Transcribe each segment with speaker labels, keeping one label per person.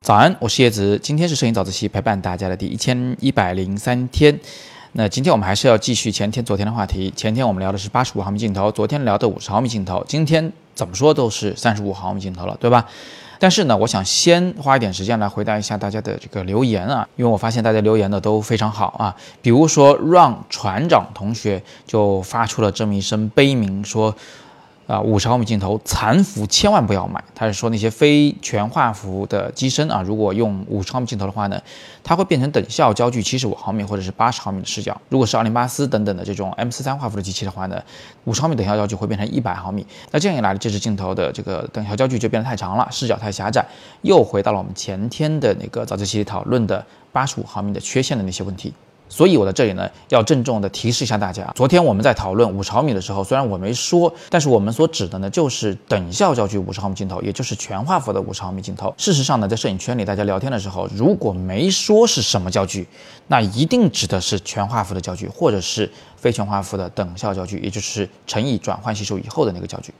Speaker 1: 早安，我是叶子，今天是摄影早自习陪伴大家的第一千一百零三天。那今天我们还是要继续前天、昨天的话题。前天我们聊的是八十五毫米镜头，昨天聊的五十毫米镜头，今天怎么说都是三十五毫米镜头了，对吧？但是呢，我想先花一点时间来回答一下大家的这个留言啊，因为我发现大家留言的都非常好啊。比如说，让船长同学就发出了这么一声悲鸣，说。啊，五十毫米镜头残幅千万不要买。他是说那些非全画幅的机身啊，如果用五十毫米镜头的话呢，它会变成等效焦距七十五毫米或者是八十毫米的视角。如果是奥林巴斯等等的这种 M 四三画幅的机器的话呢，五十毫米等效焦距会变成一百毫米。那这样一来，这支镜头的这个等效焦距就变得太长了，视角太狭窄，又回到了我们前天的那个早自习讨论的八十五毫米的缺陷的那些问题。所以我在这里呢，要郑重的提示一下大家，昨天我们在讨论五十毫米的时候，虽然我没说，但是我们所指的呢，就是等效焦距五十毫米镜头，也就是全画幅的五十毫米镜头。事实上呢，在摄影圈里，大家聊天的时候，如果没说是什么焦距，那一定指的是全画幅的焦距，或者是非全画幅的等效焦距，也就是乘以转换系数以后的那个焦距。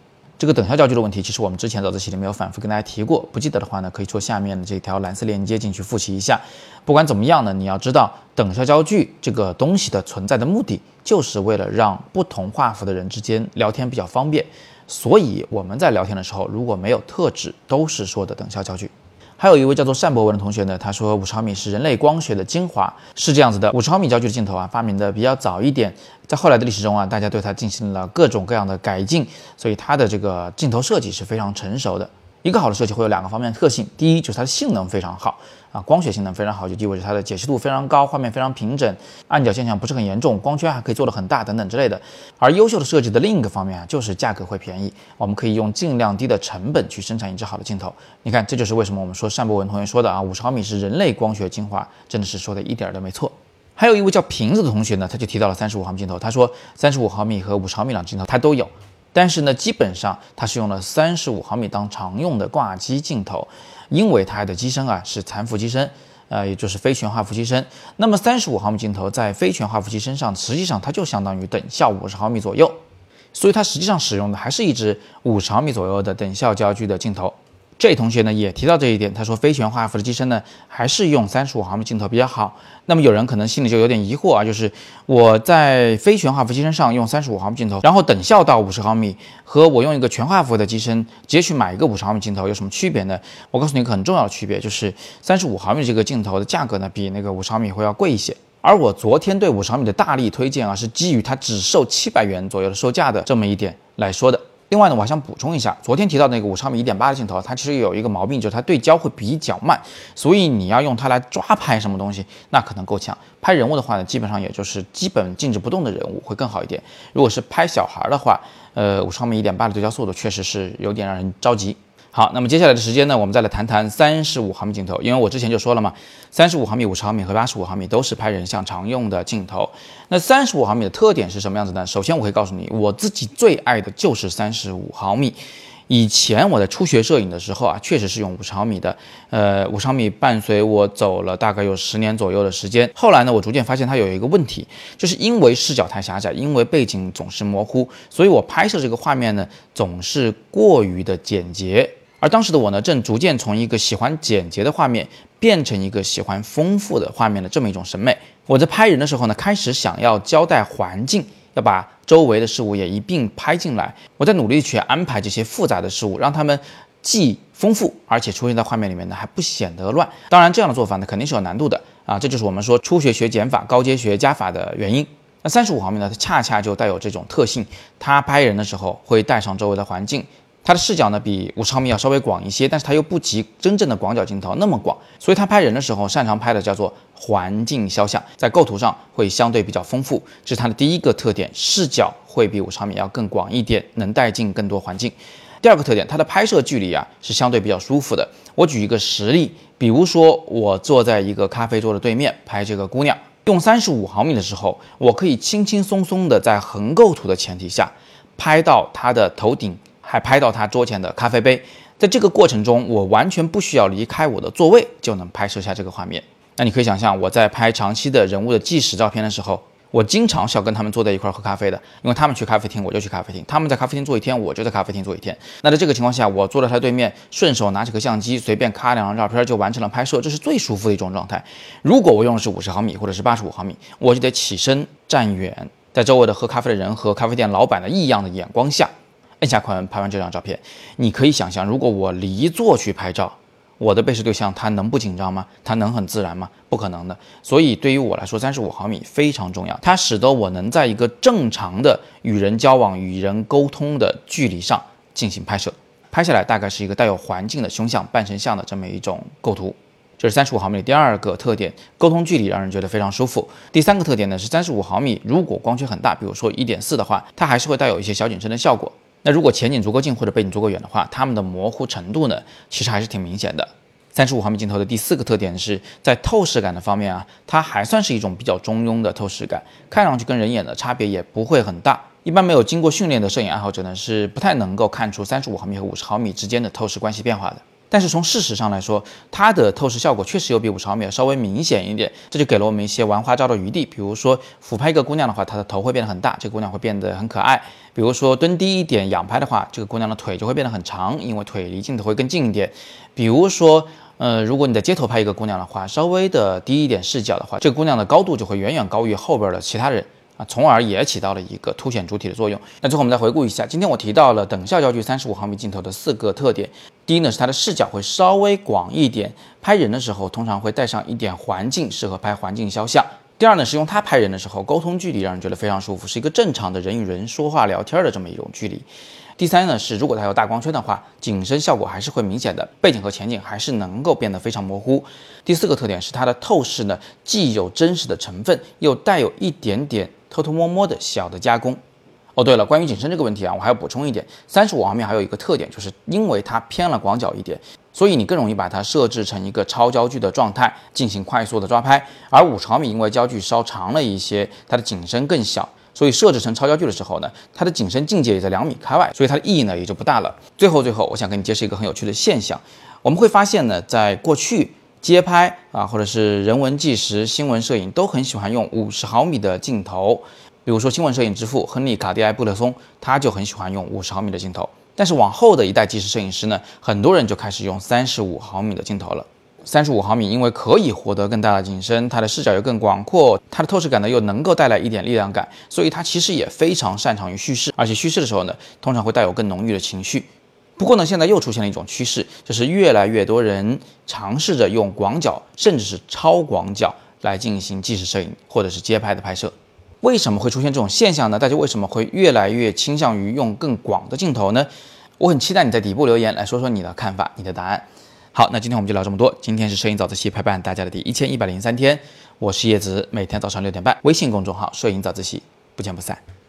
Speaker 1: 这个等效焦距的问题，其实我们之前早自习里面有反复跟大家提过，不记得的话呢，可以戳下面的这条蓝色链接进去复习一下。不管怎么样呢，你要知道等效焦距这个东西的存在的目的，就是为了让不同画幅的人之间聊天比较方便。所以我们在聊天的时候，如果没有特指，都是说的等效焦距。还有一位叫做单博文的同学呢，他说五十毫米是人类光学的精华，是这样子的。五十毫米焦距镜头啊，发明的比较早一点，在后来的历史中啊，大家对它进行了各种各样的改进，所以它的这个镜头设计是非常成熟的。一个好的设计会有两个方面的特性，第一就是它的性能非常好啊，光学性能非常好，就意味着它的解析度非常高，画面非常平整，暗角现象不是很严重，光圈还可以做得很大等等之类的。而优秀的设计的另一个方面啊，就是价格会便宜，我们可以用尽量低的成本去生产一支好的镜头。你看，这就是为什么我们说单博文同学说的啊，五十毫米是人类光学精华，真的是说的一点都没错。还有一位叫瓶子的同学呢，他就提到了三十五毫米镜头，他说三十五毫米和五十毫米两镜头他都有。但是呢，基本上它是用了三十五毫米当常用的挂机镜头，因为它的机身啊是残幅机身，呃，也就是非全画幅机身。那么三十五毫米镜头在非全画幅机身上，实际上它就相当于等效五十毫米左右，所以它实际上使用的还是一支五十毫米左右的等效焦距的镜头。这位同学呢也提到这一点，他说非全画幅的机身呢还是用三十五毫米镜头比较好。那么有人可能心里就有点疑惑啊，就是我在非全画幅机身上用三十五毫米镜头，然后等效到五十毫米，和我用一个全画幅的机身直接去买一个五十毫米镜头有什么区别呢？我告诉你一个很重要的区别，就是三十五毫米这个镜头的价格呢比那个五十毫米会要贵一些。而我昨天对五十毫米的大力推荐啊，是基于它只售七百元左右的售价的这么一点来说的。另外呢，我还想补充一下，昨天提到那个五十毫米一点八的镜头，它其实有一个毛病，就是它对焦会比较慢，所以你要用它来抓拍什么东西，那可能够呛。拍人物的话呢，基本上也就是基本静止不动的人物会更好一点。如果是拍小孩的话，呃，五十毫米一点八的对焦速度确实是有点让人着急。好，那么接下来的时间呢，我们再来谈谈三十五毫米镜头，因为我之前就说了嘛，三十五毫米、五十毫米和八十五毫米都是拍人像常用的镜头。那三十五毫米的特点是什么样子呢？首先我会告诉你，我自己最爱的就是三十五毫米。以前我在初学摄影的时候啊，确实是用五十毫米的，呃，五十毫米伴随我走了大概有十年左右的时间。后来呢，我逐渐发现它有一个问题，就是因为视角太狭窄，因为背景总是模糊，所以我拍摄这个画面呢，总是过于的简洁。而当时的我呢，正逐渐从一个喜欢简洁的画面，变成一个喜欢丰富的画面的这么一种审美。我在拍人的时候呢，开始想要交代环境，要把周围的事物也一并拍进来。我在努力去安排这些复杂的事物，让他们既丰富，而且出现在画面里面呢，还不显得乱。当然，这样的做法呢，肯定是有难度的啊。这就是我们说初学学减法，高阶学加法的原因。那三十五毫米呢，它恰恰就带有这种特性，它拍人的时候会带上周围的环境。它的视角呢比五十毫米要稍微广一些，但是它又不及真正的广角镜头那么广，所以它拍人的时候擅长拍的叫做环境肖像，在构图上会相对比较丰富，这是它的第一个特点，视角会比五十毫米要更广一点，能带进更多环境。第二个特点，它的拍摄距离啊是相对比较舒服的。我举一个实例，比如说我坐在一个咖啡桌的对面拍这个姑娘，用三十五毫米的时候，我可以轻轻松松的在横构图的前提下，拍到她的头顶。还拍到他桌前的咖啡杯，在这个过程中，我完全不需要离开我的座位就能拍摄下这个画面。那你可以想象，我在拍长期的人物的纪实照片的时候，我经常是要跟他们坐在一块儿喝咖啡的，因为他们去咖啡厅，我就去咖啡厅；他们在咖啡厅坐一天，我就在咖啡厅坐一天。那在这个情况下，我坐在他对面，顺手拿起个相机，随便咔两张照片就完成了拍摄，这是最舒服的一种状态。如果我用的是五十毫米或者是八十五毫米，我就得起身站远，在周围的喝咖啡的人和咖啡店老板的异样的眼光下，摁下快门拍完这张照片。你可以想象，如果我离座去拍照。我的被试对象他能不紧张吗？他能很自然吗？不可能的。所以对于我来说，三十五毫米非常重要，它使得我能在一个正常的与人交往、与人沟通的距离上进行拍摄，拍下来大概是一个带有环境的胸像、半身像的这么一种构图。这是三十五毫米的第二个特点，沟通距离让人觉得非常舒服。第三个特点呢是三十五毫米，如果光圈很大，比如说一点四的话，它还是会带有一些小景深的效果。那如果前景足够近或者背景足够远的话，它们的模糊程度呢，其实还是挺明显的。三十五毫米镜头的第四个特点是在透视感的方面啊，它还算是一种比较中庸的透视感，看上去跟人眼的差别也不会很大。一般没有经过训练的摄影爱好者呢，是不太能够看出三十五毫米和五十毫米之间的透视关系变化的。但是从事实上来说，它的透视效果确实有比五十毫米稍微明显一点，这就给了我们一些玩花招的余地。比如说俯拍一个姑娘的话，她的头会变得很大，这个姑娘会变得很可爱；比如说蹲低一点仰拍的话，这个姑娘的腿就会变得很长，因为腿离镜头会更近一点；比如说，呃，如果你在街头拍一个姑娘的话，稍微的低一点视角的话，这个姑娘的高度就会远远高于后边的其他人。从而也起到了一个凸显主体的作用。那最后我们再回顾一下，今天我提到了等效焦距三十五毫米镜头的四个特点。第一呢是它的视角会稍微广一点，拍人的时候通常会带上一点环境，适合拍环境肖像。第二呢是用它拍人的时候，沟通距离让人觉得非常舒服，是一个正常的人与人说话聊天的这么一种距离。第三呢是如果它有大光圈的话，景深效果还是会明显的，背景和前景还是能够变得非常模糊。第四个特点是它的透视呢既有真实的成分，又带有一点点。偷偷摸摸的小的加工。哦，对了，关于景深这个问题啊，我还要补充一点：三十五毫米还有一个特点，就是因为它偏了广角一点，所以你更容易把它设置成一个超焦距的状态进行快速的抓拍。而五十毫米因为焦距稍长了一些，它的景深更小，所以设置成超焦距的时候呢，它的景深境界也在两米开外，所以它的意义呢也就不大了。最后最后，我想跟你揭示一个很有趣的现象：我们会发现呢，在过去。街拍啊，或者是人文纪实、新闻摄影都很喜欢用五十毫米的镜头。比如说，新闻摄影之父亨利·卡蒂埃·布勒松，他就很喜欢用五十毫米的镜头。但是往后的一代纪实摄影师呢，很多人就开始用三十五毫米的镜头了。三十五毫米因为可以获得更大的景深，它的视角又更广阔，它的透视感呢又能够带来一点力量感，所以它其实也非常擅长于叙事，而且叙事的时候呢，通常会带有更浓郁的情绪。不过呢，现在又出现了一种趋势，就是越来越多人尝试着用广角，甚至是超广角来进行纪实摄影或者是街拍的拍摄。为什么会出现这种现象呢？大家为什么会越来越倾向于用更广的镜头呢？我很期待你在底部留言来说说你的看法、你的答案。好，那今天我们就聊这么多。今天是摄影早自习陪伴大家的第一千一百零三天，我是叶子，每天早上六点半，微信公众号“摄影早自习”，不见不散。